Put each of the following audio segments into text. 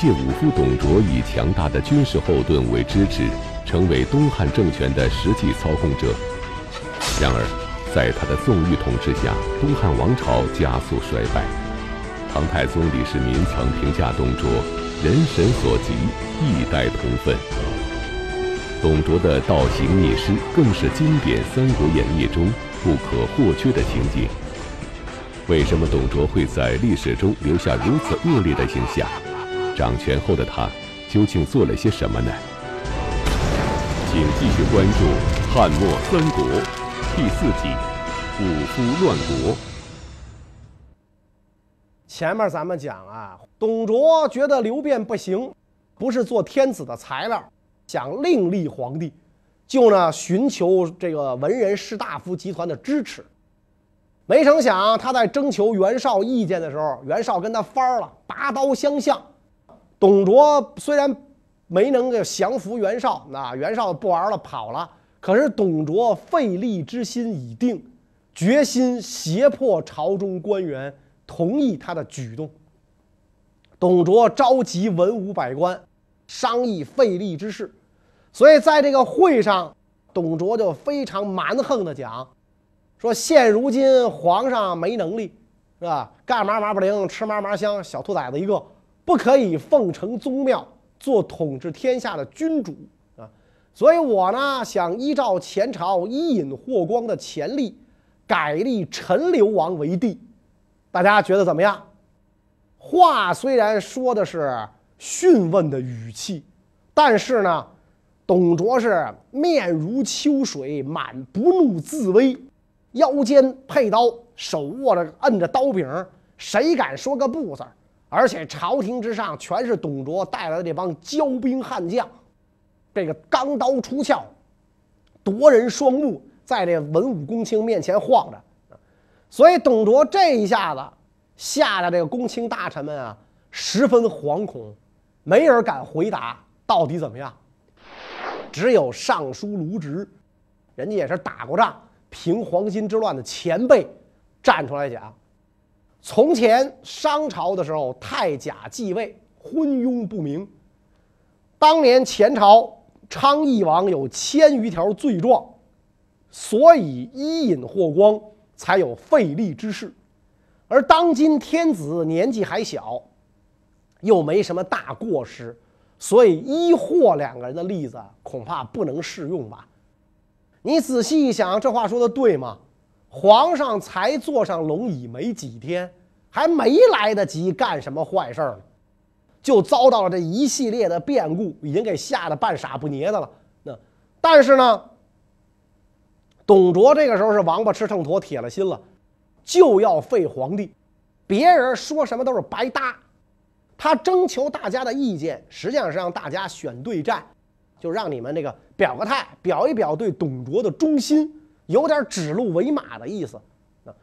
一介武夫董卓以强大的军事后盾为支持，成为东汉政权的实际操控者。然而，在他的纵欲统治下，东汉王朝加速衰败。唐太宗李世民曾评价董卓：“人神所及，一代同愤。”董卓的倒行逆施更是经典《三国演义》中不可或缺的情节。为什么董卓会在历史中留下如此恶劣的形象？掌权后的他究竟做了些什么呢？请继续关注《汉末三国》第四集《五夫乱国》。前面咱们讲啊，董卓觉得刘辩不行，不是做天子的材料，想另立皇帝，就呢寻求这个文人士大夫集团的支持。没成想他在征求袁绍意见的时候，袁绍跟他翻了，拔刀相向。董卓虽然没能够降服袁绍，那袁绍不玩了跑了。可是董卓废立之心已定，决心胁迫朝中官员同意他的举动。董卓召集文武百官商议废立之事，所以在这个会上，董卓就非常蛮横的讲，说现如今皇上没能力，是吧？干嘛嘛不灵，吃嘛嘛香，小兔崽子一个。不可以奉承宗庙，做统治天下的君主啊！所以我呢想依照前朝伊尹霍光的前例，改立陈留王为帝。大家觉得怎么样？话虽然说的是询问的语气，但是呢，董卓是面如秋水，满不怒自威，腰间佩刀，手握着摁着刀柄，谁敢说个不字？而且朝廷之上全是董卓带来的这帮骄兵悍将，这个钢刀出鞘，夺人双目，在这文武公卿面前晃着，所以董卓这一下子吓得这个公卿大臣们啊十分惶恐，没人敢回答到底怎么样。只有尚书卢植，人家也是打过仗、平黄巾之乱的前辈，站出来讲。从前商朝的时候，太甲继位，昏庸不明。当年前朝昌邑王有千余条罪状，所以伊尹霍光才有废立之事。而当今天子年纪还小，又没什么大过失，所以伊霍两个人的例子恐怕不能适用吧？你仔细一想，这话说的对吗？皇上才坐上龙椅没几天，还没来得及干什么坏事儿呢，就遭到了这一系列的变故，已经给吓得半傻不捏的了。那但是呢，董卓这个时候是王八吃秤砣，铁了心了，就要废皇帝，别人说什么都是白搭。他征求大家的意见，实际上是让大家选对战，就让你们这个表个态，表一表对董卓的忠心。有点指鹿为马的意思。啊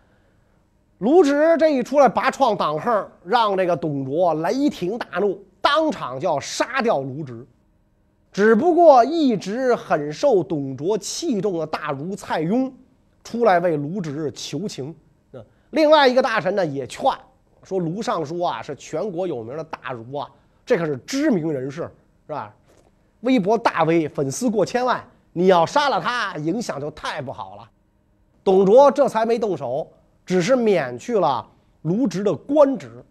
卢植这一出来拔创挡横，让这个董卓雷霆大怒，当场就要杀掉卢植。只不过一直很受董卓器重的大儒蔡邕出来为卢植求情。啊另外一个大臣呢也劝说卢尚书啊是全国有名的大儒啊，这可是知名人士，是吧？微博大 V，粉丝过千万。你要杀了他，影响就太不好了。董卓这才没动手，只是免去了卢植的官职。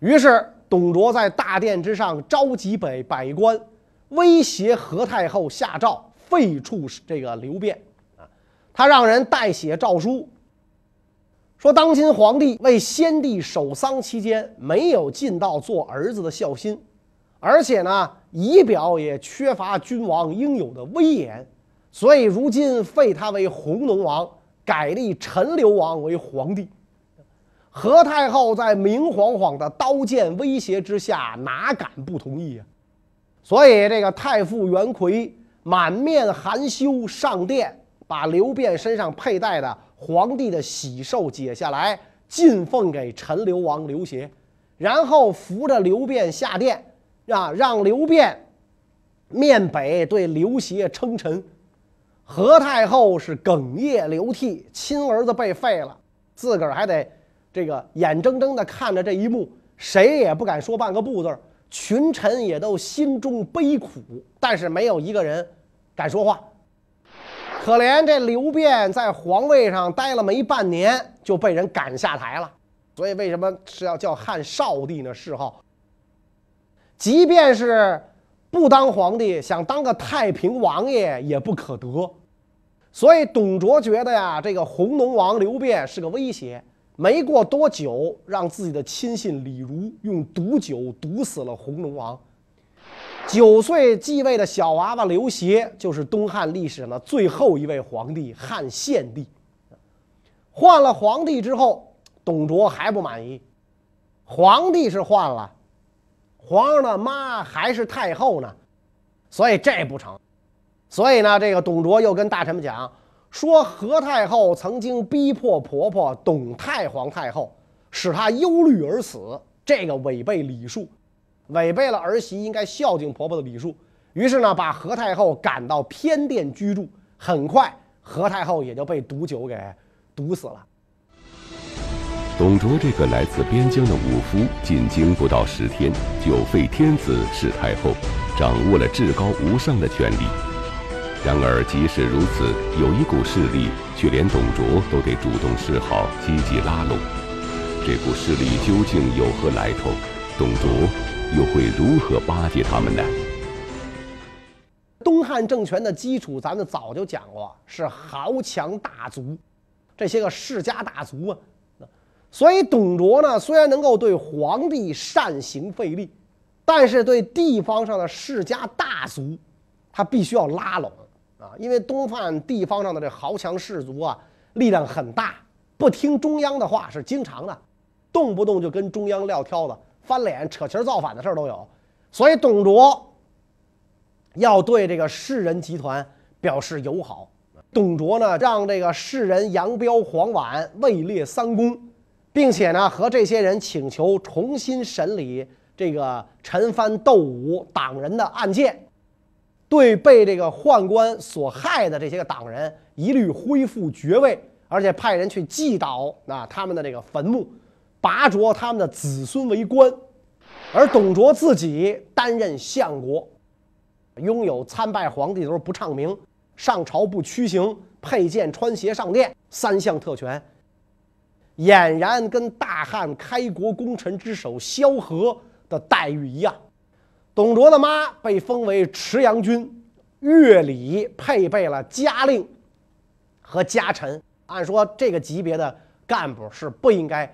于是，董卓在大殿之上召集百百官，威胁何太后下诏废黜这个刘辩。啊，他让人代写诏书，说当今皇帝为先帝守丧期间没有尽到做儿子的孝心，而且呢。仪表也缺乏君王应有的威严，所以如今废他为弘农王，改立陈留王为皇帝。何太后在明晃晃的刀剑威胁之下，哪敢不同意啊？所以这个太傅袁奎满面含羞上殿，把刘辩身上佩戴的皇帝的喜绶解下来，进奉给陈留王刘协，然后扶着刘辩下殿。啊，让刘辩面北对刘协称臣，何太后是哽咽流涕，亲儿子被废了，自个儿还得这个眼睁睁地看着这一幕，谁也不敢说半个不字群臣也都心中悲苦，但是没有一个人敢说话。可怜这刘辩在皇位上待了没半年，就被人赶下台了。所以为什么是要叫汉少帝呢？谥号。即便是不当皇帝，想当个太平王爷也不可得。所以董卓觉得呀，这个弘农王刘辩是个威胁。没过多久，让自己的亲信李儒用毒酒毒死了弘农王。九岁继位的小娃娃刘协，就是东汉历史上的最后一位皇帝汉献帝。换了皇帝之后，董卓还不满意。皇帝是换了，皇上的妈还是太后呢，所以这不成。所以呢，这个董卓又跟大臣们讲。说何太后曾经逼迫婆婆董太皇太后，使她忧虑而死，这个违背礼数，违背了儿媳应该孝敬婆婆的礼数。于是呢，把何太后赶到偏殿居住。很快，何太后也就被毒酒给毒死了。董卓这个来自边疆的武夫，进京不到十天，就废天子弑太后，掌握了至高无上的权力。然而，即使如此，有一股势力却连董卓都得主动示好，积极拉拢。这股势力究竟有何来头？董卓又会如何巴结他们呢？东汉政权的基础，咱们早就讲过，是豪强大族，这些个世家大族啊。所以，董卓呢，虽然能够对皇帝善行费力，但是对地方上的世家大族，他必须要拉拢。啊，因为东汉地方上的这豪强士族啊，力量很大，不听中央的话是经常的，动不动就跟中央撂挑子、翻脸、扯旗造反的事儿都有。所以董卓要对这个士人集团表示友好。董卓呢，让这个士人杨彪、黄琬位列三公，并且呢，和这些人请求重新审理这个陈蕃、窦武党人的案件。对被这个宦官所害的这些个党人，一律恢复爵位，而且派人去祭倒啊他们的这个坟墓，拔擢他们的子孙为官，而董卓自己担任相国，拥有参拜皇帝的时候不唱名，上朝不屈行，佩剑穿鞋上殿三项特权，俨然跟大汉开国功臣之首萧何的待遇一样。董卓的妈被封为池阳君，乐礼配备了家令和家臣。按说这个级别的干部是不应该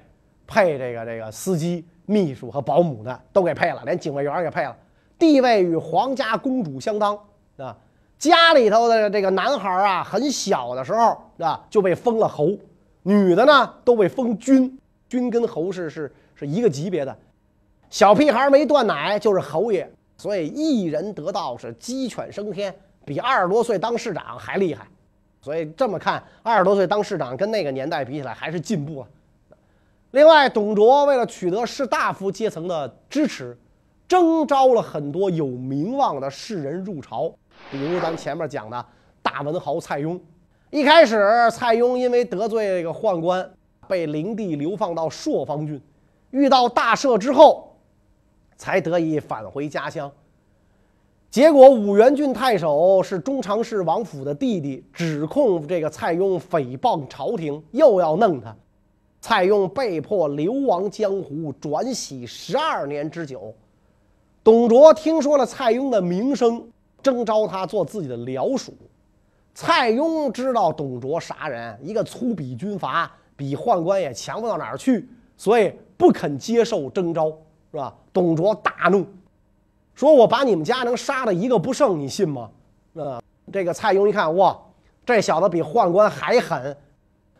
配这个这个司机、秘书和保姆的，都给配了，连警卫员也配了，地位与皇家公主相当啊。家里头的这个男孩啊，很小的时候啊就被封了侯，女的呢都被封君，君跟侯氏是是一个级别的。小屁孩没断奶就是侯爷，所以一人得道是鸡犬升天，比二十多岁当市长还厉害。所以这么看，二十多岁当市长跟那个年代比起来还是进步了。另外，董卓为了取得士大夫阶层的支持，征召了很多有名望的士人入朝，比如咱前面讲的大文豪蔡邕。一开始，蔡邕因为得罪这个宦官，被灵帝流放到朔方郡，遇到大赦之后。才得以返回家乡。结果武元郡太守是中常侍王府的弟弟，指控这个蔡邕诽谤朝廷，又要弄他。蔡邕被迫流亡江湖，转徙十二年之久。董卓听说了蔡邕的名声，征召他做自己的僚属。蔡邕知道董卓啥人，一个粗鄙军阀，比宦官也强不到哪儿去，所以不肯接受征召。是吧？董卓大怒，说：“我把你们家能杀的一个不剩，你信吗？”啊，这个蔡邕一看，哇，这小子比宦官还狠，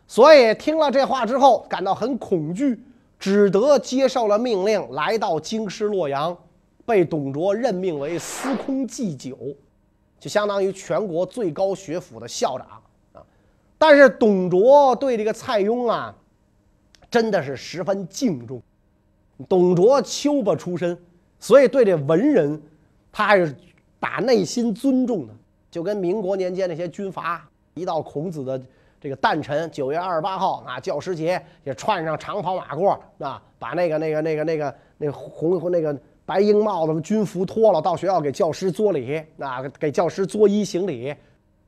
所以听了这话之后，感到很恐惧，只得接受了命令，来到京师洛阳，被董卓任命为司空祭酒，就相当于全国最高学府的校长啊。但是董卓对这个蔡邕啊，真的是十分敬重。董卓丘巴出身，所以对这文人，他还是打内心尊重的。就跟民国年间那些军阀，一到孔子的这个诞辰九月二十八号啊，教师节也穿上长袍马褂啊，把那个那个那个那个那红那个白缨帽子、军服脱了，到学校给教师作礼，啊，给教师作揖行礼。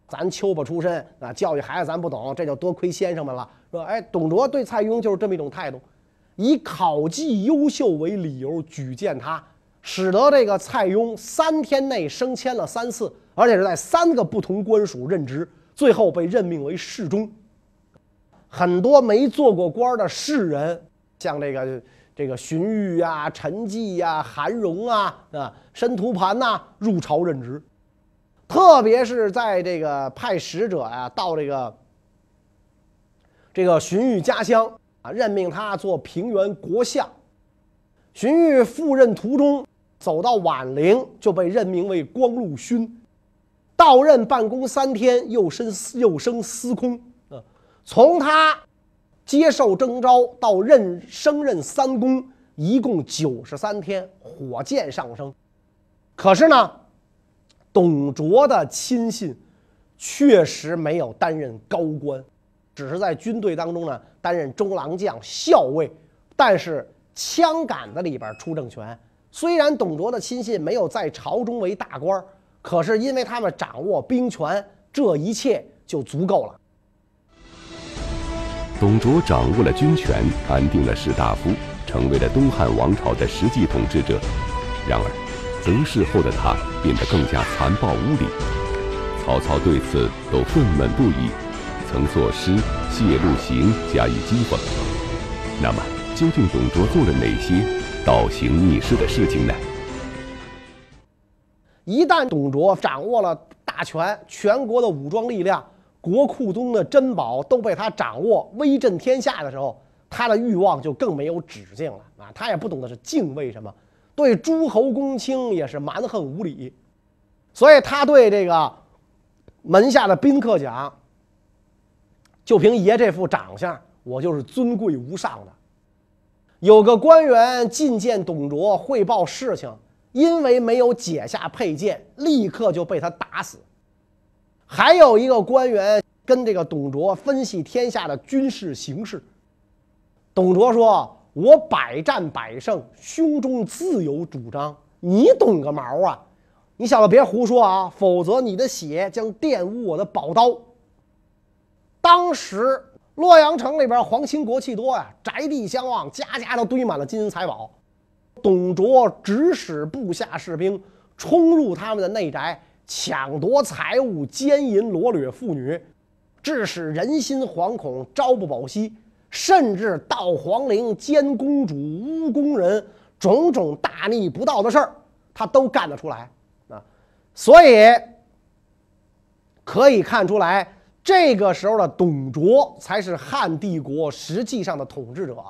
咱丘巴出身啊，教育孩子咱不懂，这就多亏先生们了。说，哎，董卓对蔡邕就是这么一种态度，以考绩优秀为理由举荐他，使得这个蔡邕三天内升迁了三次，而且是在三个不同官署任职，最后被任命为侍中。很多没做过官的士人，像这个这个荀彧啊、陈纪呀、韩荣啊、啊申屠盘呐，入朝任职。特别是在这个派使者呀到这个这个荀彧家乡啊，任命他做平原国相。荀彧赴任途中，走到宛陵，就被任命为光禄勋。到任办公三天，又升又升司空。啊，从他接受征召到任升任三公，一共九十三天，火箭上升。可是呢？董卓的亲信确实没有担任高官，只是在军队当中呢担任中郎将、校尉，但是枪杆子里边出政权。虽然董卓的亲信没有在朝中为大官，可是因为他们掌握兵权，这一切就足够了。董卓掌握了军权，安定了士大夫，成为了东汉王朝的实际统治者。然而，得势后的他变得更加残暴无礼，曹操对此都愤懑不已，曾作诗谢露行加以讥讽。那么，究竟董卓做了哪些倒行逆施的事情呢？一旦董卓掌握了大权，全国的武装力量、国库中的珍宝都被他掌握，威震天下的时候，他的欲望就更没有止境了啊！他也不懂得是敬畏什么。对诸侯公卿也是蛮横无理，所以他对这个门下的宾客讲：“就凭爷这副长相，我就是尊贵无上的。”有个官员觐见董卓汇报事情，因为没有解下佩剑，立刻就被他打死。还有一个官员跟这个董卓分析天下的军事形势，董卓说。我百战百胜，胸中自有主张。你懂个毛啊！你小子别胡说啊，否则你的血将玷污我的宝刀。当时洛阳城里边皇亲国戚多呀，宅地相望，家家都堆满了金银财宝。董卓指使部下士兵冲入他们的内宅，抢夺财物，奸淫掳掠妇女，致使人心惶恐，朝不保夕。甚至盗皇陵、奸公主、诬宫人，种种大逆不道的事儿，他都干得出来啊！所以可以看出来，这个时候的董卓才是汉帝国实际上的统治者，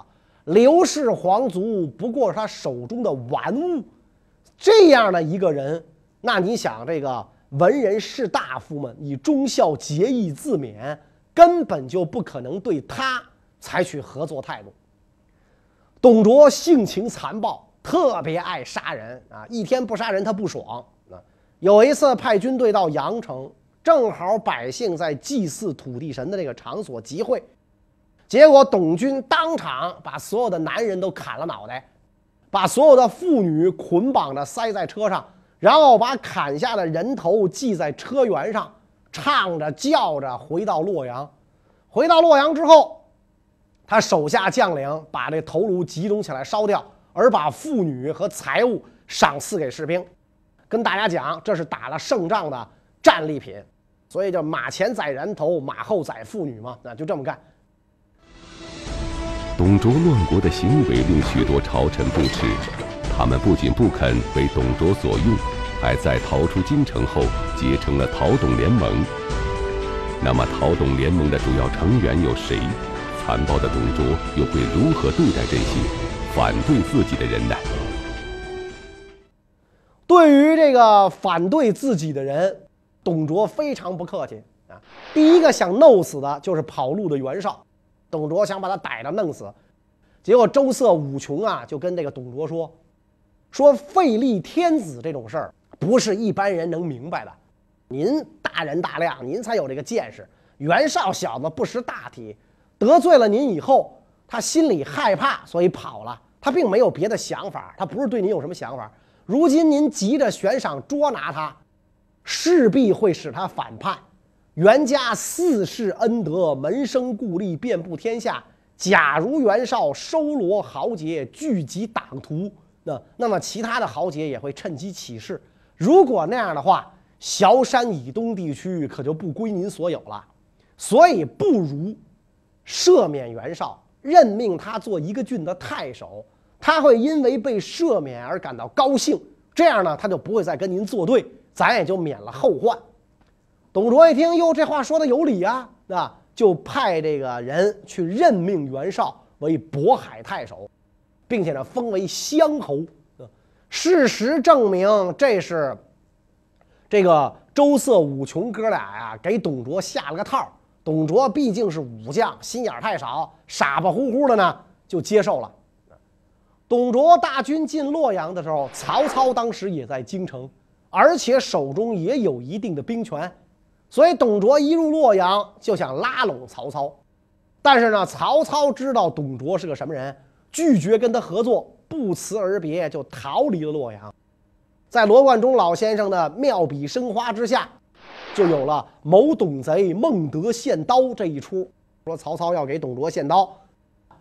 刘氏皇族不过是他手中的玩物。这样的一个人，那你想，这个文人士大夫们以忠孝节义自勉，根本就不可能对他。采取合作态度。董卓性情残暴，特别爱杀人啊！一天不杀人他不爽啊！有一次派军队到阳城，正好百姓在祭祀土地神的这个场所集会，结果董军当场把所有的男人都砍了脑袋，把所有的妇女捆绑着塞在车上，然后把砍下的人头系在车辕上，唱着叫着回到洛阳。回到洛阳之后。他手下将领把这头颅集中起来烧掉，而把妇女和财物赏赐给士兵，跟大家讲这是打了胜仗的战利品，所以叫马前宰人头，马后宰妇女嘛，那就这么干。董卓乱国的行为令许多朝臣不齿，他们不仅不肯为董卓所用，还在逃出京城后结成了讨董联盟。那么，讨董联盟的主要成员有谁？残暴的董卓又会如何对待这些反对自己的人呢？对于这个反对自己的人，董卓非常不客气啊！第一个想弄死的就是跑路的袁绍，董卓想把他逮着弄死，结果周色、武琼啊就跟这个董卓说：“说废立天子这种事儿不是一般人能明白的，您大人大量，您才有这个见识。袁绍小子不识大体。”得罪了您以后，他心里害怕，所以跑了。他并没有别的想法，他不是对您有什么想法。如今您急着悬赏捉拿他，势必会使他反叛。袁家四世恩德，门生故吏遍布天下。假如袁绍收罗豪杰，聚集党徒，那那么其他的豪杰也会趁机起事。如果那样的话，崤山以东地区可就不归您所有了。所以不如赦免袁绍，任命他做一个郡的太守，他会因为被赦免而感到高兴。这样呢，他就不会再跟您作对，咱也就免了后患。董卓一听，哟，这话说的有理啊，那就派这个人去任命袁绍为渤海太守，并且呢封为乡侯。事实证明，这是这个周色、武琼哥俩呀给董卓下了个套。董卓毕竟是武将，心眼太少，傻巴乎乎的呢就接受了。董卓大军进洛阳的时候，曹操当时也在京城，而且手中也有一定的兵权。所以，董卓一入洛阳就想拉拢曹操，但是呢，曹操知道董卓是个什么人，拒绝跟他合作，不辞而别，就逃离了洛阳。在罗贯中老先生的妙笔生花之下，就有了谋董贼、孟德献刀这一出。说曹操要给董卓献刀，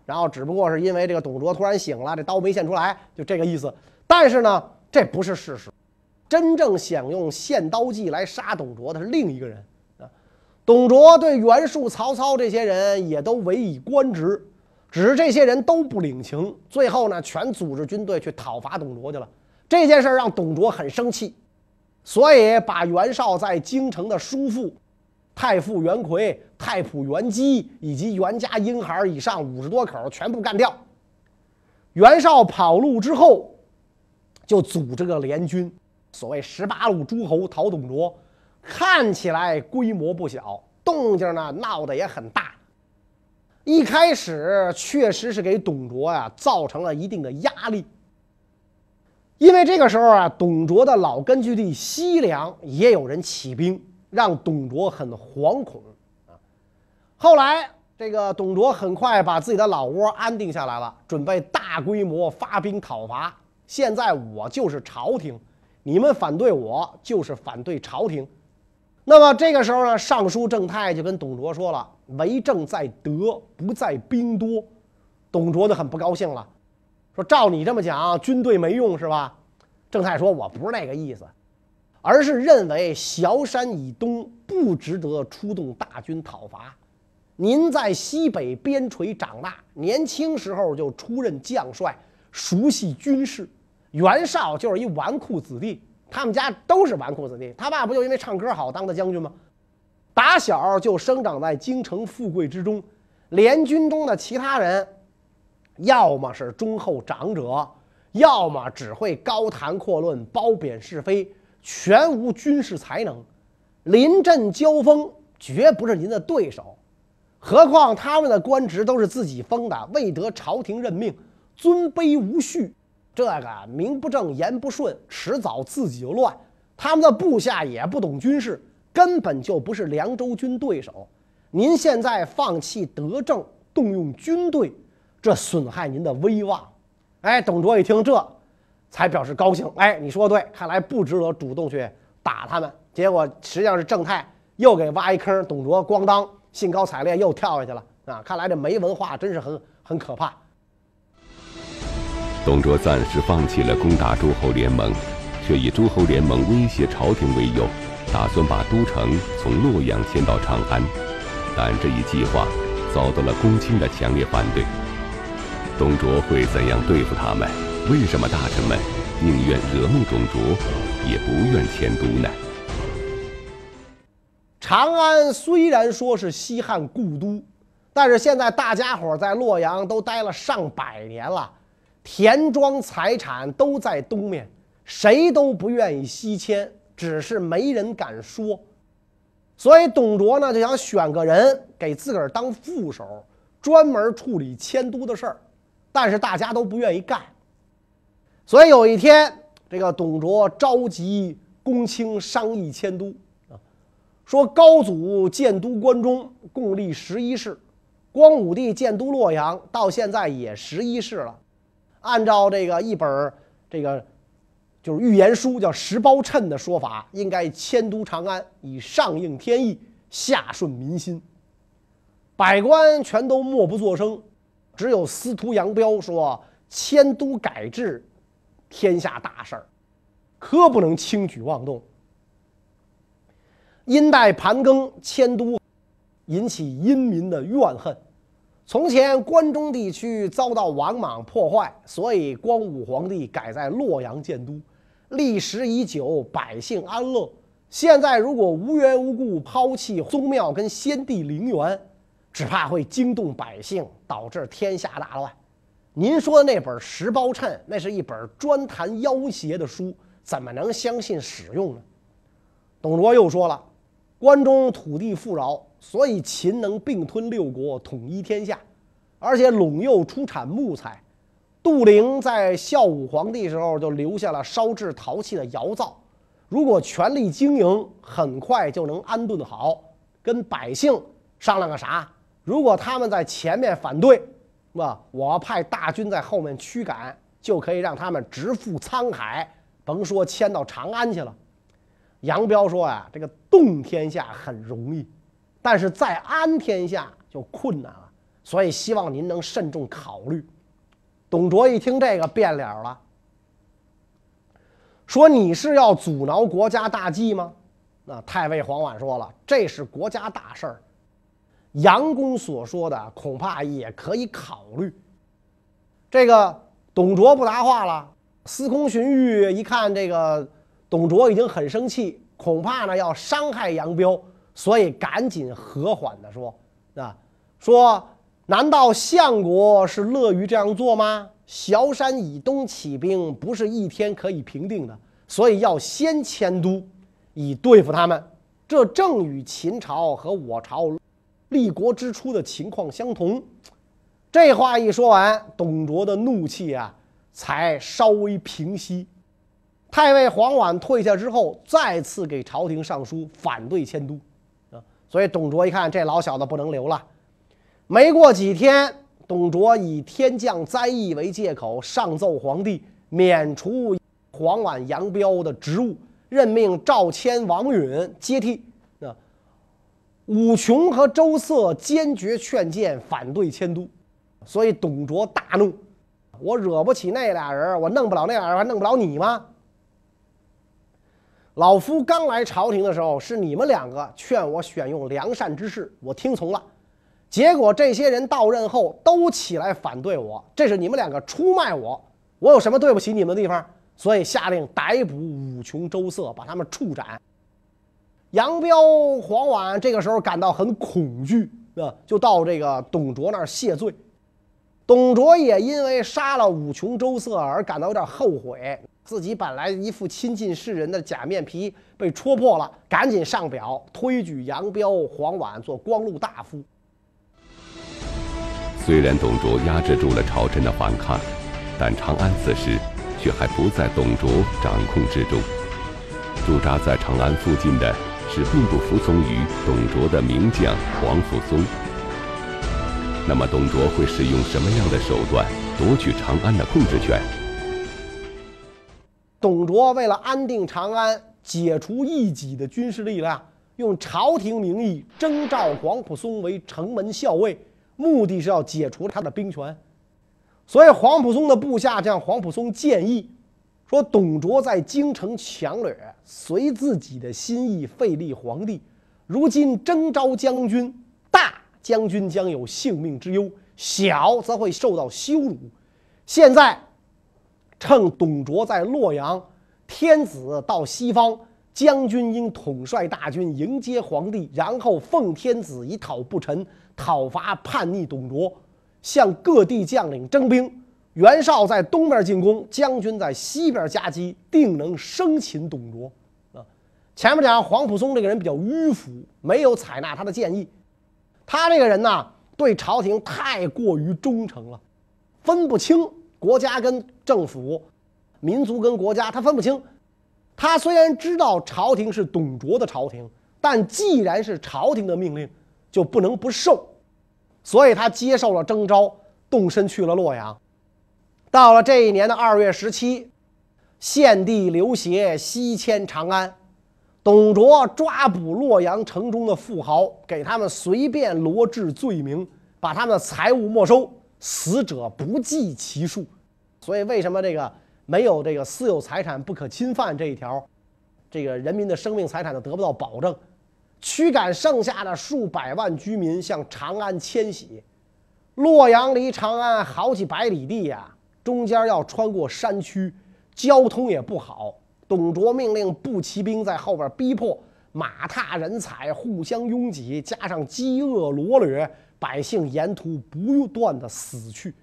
然后只不过是因为这个董卓突然醒了，这刀没献出来，就这个意思。但是呢，这不是事实。真正想用献刀计来杀董卓的是另一个人啊！董卓对袁术、曹操这些人也都委以官职，只是这些人都不领情，最后呢，全组织军队去讨伐董卓去了。这件事让董卓很生气，所以把袁绍在京城的叔父、太傅袁奎、太仆袁基以及袁家婴孩以上五十多口全部干掉。袁绍跑路之后，就组织个联军。所谓十八路诸侯讨董卓，看起来规模不小，动静呢闹得也很大。一开始确实是给董卓呀造成了一定的压力，因为这个时候啊，董卓的老根据地西凉也有人起兵，让董卓很惶恐啊。后来这个董卓很快把自己的老窝安定下来了，准备大规模发兵讨伐。现在我就是朝廷。你们反对我，就是反对朝廷。那么这个时候呢，尚书正泰就跟董卓说了：“为政在德，不在兵多。”董卓就很不高兴了，说：“照你这么讲，军队没用是吧？”郑泰说：“我不是那个意思，而是认为崤山以东不值得出动大军讨伐。您在西北边陲长大，年轻时候就出任将帅，熟悉军事。”袁绍就是一纨绔子弟，他们家都是纨绔子弟。他爸不就因为唱歌好当的将军吗？打小就生长在京城富贵之中，联军中的其他人，要么是忠厚长者，要么只会高谈阔论、褒贬是非，全无军事才能。临阵交锋，绝不是您的对手。何况他们的官职都是自己封的，未得朝廷任命，尊卑无序。这个名不正言不顺，迟早自己就乱。他们的部下也不懂军事，根本就不是凉州军对手。您现在放弃德政，动用军队，这损害您的威望。哎，董卓一听这，才表示高兴。哎，你说的对，看来不值得主动去打他们。结果实际上是正太又给挖一坑，董卓咣当兴高采烈又跳下去了。啊，看来这没文化真是很很可怕。董卓暂时放弃了攻打诸侯联盟，却以诸侯联盟威胁朝廷为由，打算把都城从洛阳迁到长安。但这一计划遭到了公卿的强烈反对。董卓会怎样对付他们？为什么大臣们宁愿惹怒董卓，也不愿迁都呢？长安虽然说是西汉故都，但是现在大家伙在洛阳都待了上百年了。田庄财产都在东面，谁都不愿意西迁，只是没人敢说。所以董卓呢就想选个人给自个儿当副手，专门处理迁都的事儿。但是大家都不愿意干。所以有一天，这个董卓召集公卿商议迁都啊，说高祖建都关中共立十一世，光武帝建都洛阳到现在也十一世了。按照这个一本这个就是预言书叫《十包谶》的说法，应该迁都长安，以上应天意，下顺民心。百官全都默不作声，只有司徒杨彪说：“迁都改制，天下大事儿，可不能轻举妄动。”殷代盘庚迁都，引起殷民的怨恨。从前关中地区遭到王莽破坏，所以光武皇帝改在洛阳建都，历时已久，百姓安乐。现在如果无缘无故抛弃宗庙跟先帝陵园，只怕会惊动百姓，导致天下大乱。您说的那本《十包衬》，那是一本专谈妖邪的书，怎么能相信使用呢？董卓又说了。关中土地富饶，所以秦能并吞六国，统一天下，而且陇右出产木材。杜陵在孝武皇帝时候就留下了烧制陶器的窑灶。如果全力经营，很快就能安顿好。跟百姓商量个啥？如果他们在前面反对，是吧？我派大军在后面驱赶，就可以让他们直赴沧海，甭说迁到长安去了。杨彪说：“呀，这个动天下很容易，但是在安天下就困难了，所以希望您能慎重考虑。”董卓一听这个变脸了，说：“你是要阻挠国家大计吗？”那太尉黄婉说了：“这是国家大事儿，杨公所说的恐怕也可以考虑。”这个董卓不答话了。司空荀彧一看这个。董卓已经很生气，恐怕呢要伤害杨彪，所以赶紧和缓地说：“啊，说难道相国是乐于这样做吗？崤山以东起兵不是一天可以平定的，所以要先迁都，以对付他们。这正与秦朝和我朝立国之初的情况相同。”这话一说完，董卓的怒气啊才稍微平息。太尉黄婉退下之后，再次给朝廷上书反对迁都，啊，所以董卓一看这老小子不能留了。没过几天，董卓以天降灾异为借口，上奏皇帝免除黄婉、杨彪的职务，任命赵谦、王允接替。啊，武琼和周瑟坚决劝谏反对迁都，所以董卓大怒：我惹不起那俩人，我弄不了那俩人，还弄不了你吗？老夫刚来朝廷的时候，是你们两个劝我选用良善之士，我听从了。结果这些人到任后都起来反对我，这是你们两个出卖我。我有什么对不起你们的地方？所以下令逮捕武琼、周瑟，把他们处斩。杨彪、黄婉这个时候感到很恐惧，啊，就到这个董卓那儿谢罪。董卓也因为杀了武琼、周瑟而感到有点后悔。自己本来一副亲近世人的假面皮被戳破了，赶紧上表推举杨彪、黄婉做光禄大夫。虽然董卓压制住了朝臣的反抗，但长安此时却还不在董卓掌控之中。驻扎在长安附近的是并不服从于董卓的名将黄甫松。那么，董卓会使用什么样的手段夺取长安的控制权？董卓为了安定长安，解除异己的军事力量，用朝廷名义征召黄甫松为城门校尉，目的是要解除他的兵权。所以黄埔松的部下向黄埔松建议说：“董卓在京城强掠，随自己的心意废立皇帝。如今征召将军，大将军将有性命之忧，小则会受到羞辱。现在。”趁董卓在洛阳，天子到西方，将军应统帅大军迎接皇帝，然后奉天子以讨不臣，讨伐叛逆董卓，向各地将领征兵。袁绍在东边进攻，将军在西边夹击，定能生擒董卓。啊，前面讲黄埔松这个人比较迂腐，没有采纳他的建议。他这个人呢，对朝廷太过于忠诚了，分不清。国家跟政府，民族跟国家，他分不清。他虽然知道朝廷是董卓的朝廷，但既然是朝廷的命令，就不能不受。所以他接受了征召，动身去了洛阳。到了这一年的二月十七，献帝刘协西迁长安，董卓抓捕洛阳城中的富豪，给他们随便罗治罪名，把他们的财物没收，死者不计其数。所以，为什么这个没有这个私有财产不可侵犯这一条，这个人民的生命财产就得不到保证？驱赶剩下的数百万居民向长安迁徙。洛阳离长安好几百里地呀，中间要穿过山区，交通也不好。董卓命令步骑兵在后边逼迫，马踏人踩，互相拥挤，加上饥饿罗掠，百姓沿途不断的死去。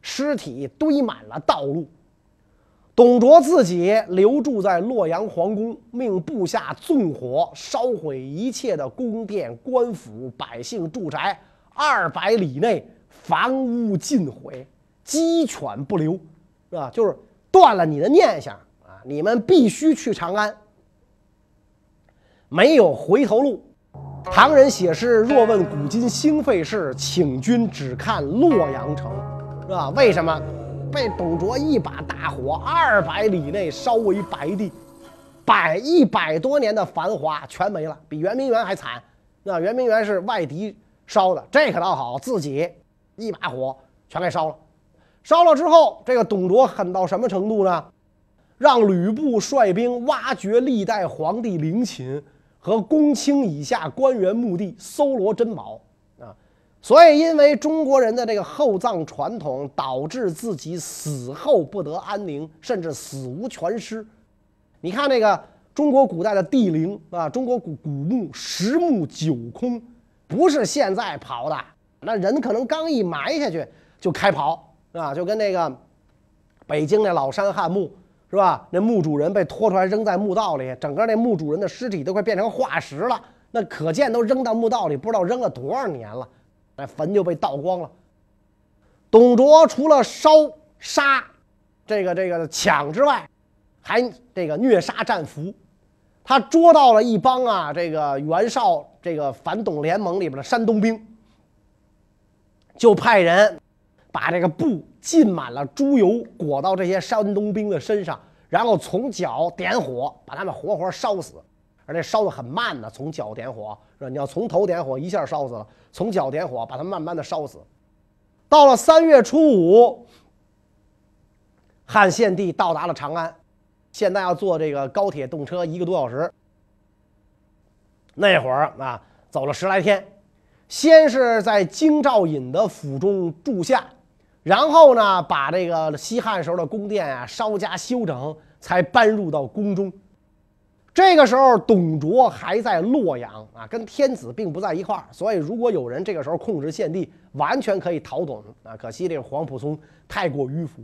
尸体堆满了道路，董卓自己留住在洛阳皇宫，命部下纵火烧毁一切的宫殿、官府、百姓住宅，二百里内房屋尽毁，鸡犬不留，是吧？就是断了你的念想啊！你们必须去长安，没有回头路。唐人写诗：“若问古今兴废事，请君只看洛阳城。”是吧？为什么被董卓一把大火，二百里内烧为白地，百一百多年的繁华全没了，比圆明园还惨。那圆明园是外敌烧的，这可倒好，自己一把火全给烧了。烧了之后，这个董卓狠到什么程度呢？让吕布率兵挖掘历代皇帝陵寝和公卿以下官员墓地，搜罗珍宝。所以，因为中国人的这个厚葬传统，导致自己死后不得安宁，甚至死无全尸。你看那个中国古代的帝陵啊，中国古古墓十墓九空，不是现在刨的，那人可能刚一埋下去就开刨啊，就跟那个北京那老山汉墓是吧？那墓主人被拖出来扔在墓道里，整个那墓主人的尸体都快变成化石了，那可见都扔到墓道里，不知道扔了多少年了。那坟就被盗光了。董卓除了烧杀、这个这个抢之外，还这个虐杀战俘。他捉到了一帮啊，这个袁绍这个反董联盟里边的山东兵，就派人把这个布浸满了猪油，裹到这些山东兵的身上，然后从脚点火，把他们活活烧死。而且烧的很慢的，从脚点火是吧？你要从头点火，一下烧死了；从脚点火，把它慢慢的烧死。到了三月初五，汉献帝到达了长安，现在要坐这个高铁动车一个多小时。那会儿啊，走了十来天，先是在京兆尹的府中住下，然后呢，把这个西汉时候的宫殿啊稍加修整，才搬入到宫中。这个时候，董卓还在洛阳啊，跟天子并不在一块儿，所以如果有人这个时候控制献帝，完全可以讨董啊。可惜这个黄甫松太过迂腐。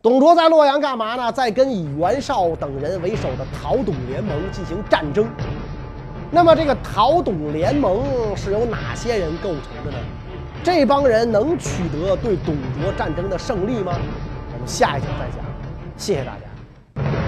董卓在洛阳干嘛呢？在跟以袁绍等人为首的讨董联盟进行战争。那么这个讨董联盟是由哪些人构成的呢？这帮人能取得对董卓战争的胜利吗？我们下一讲再讲。谢谢大家。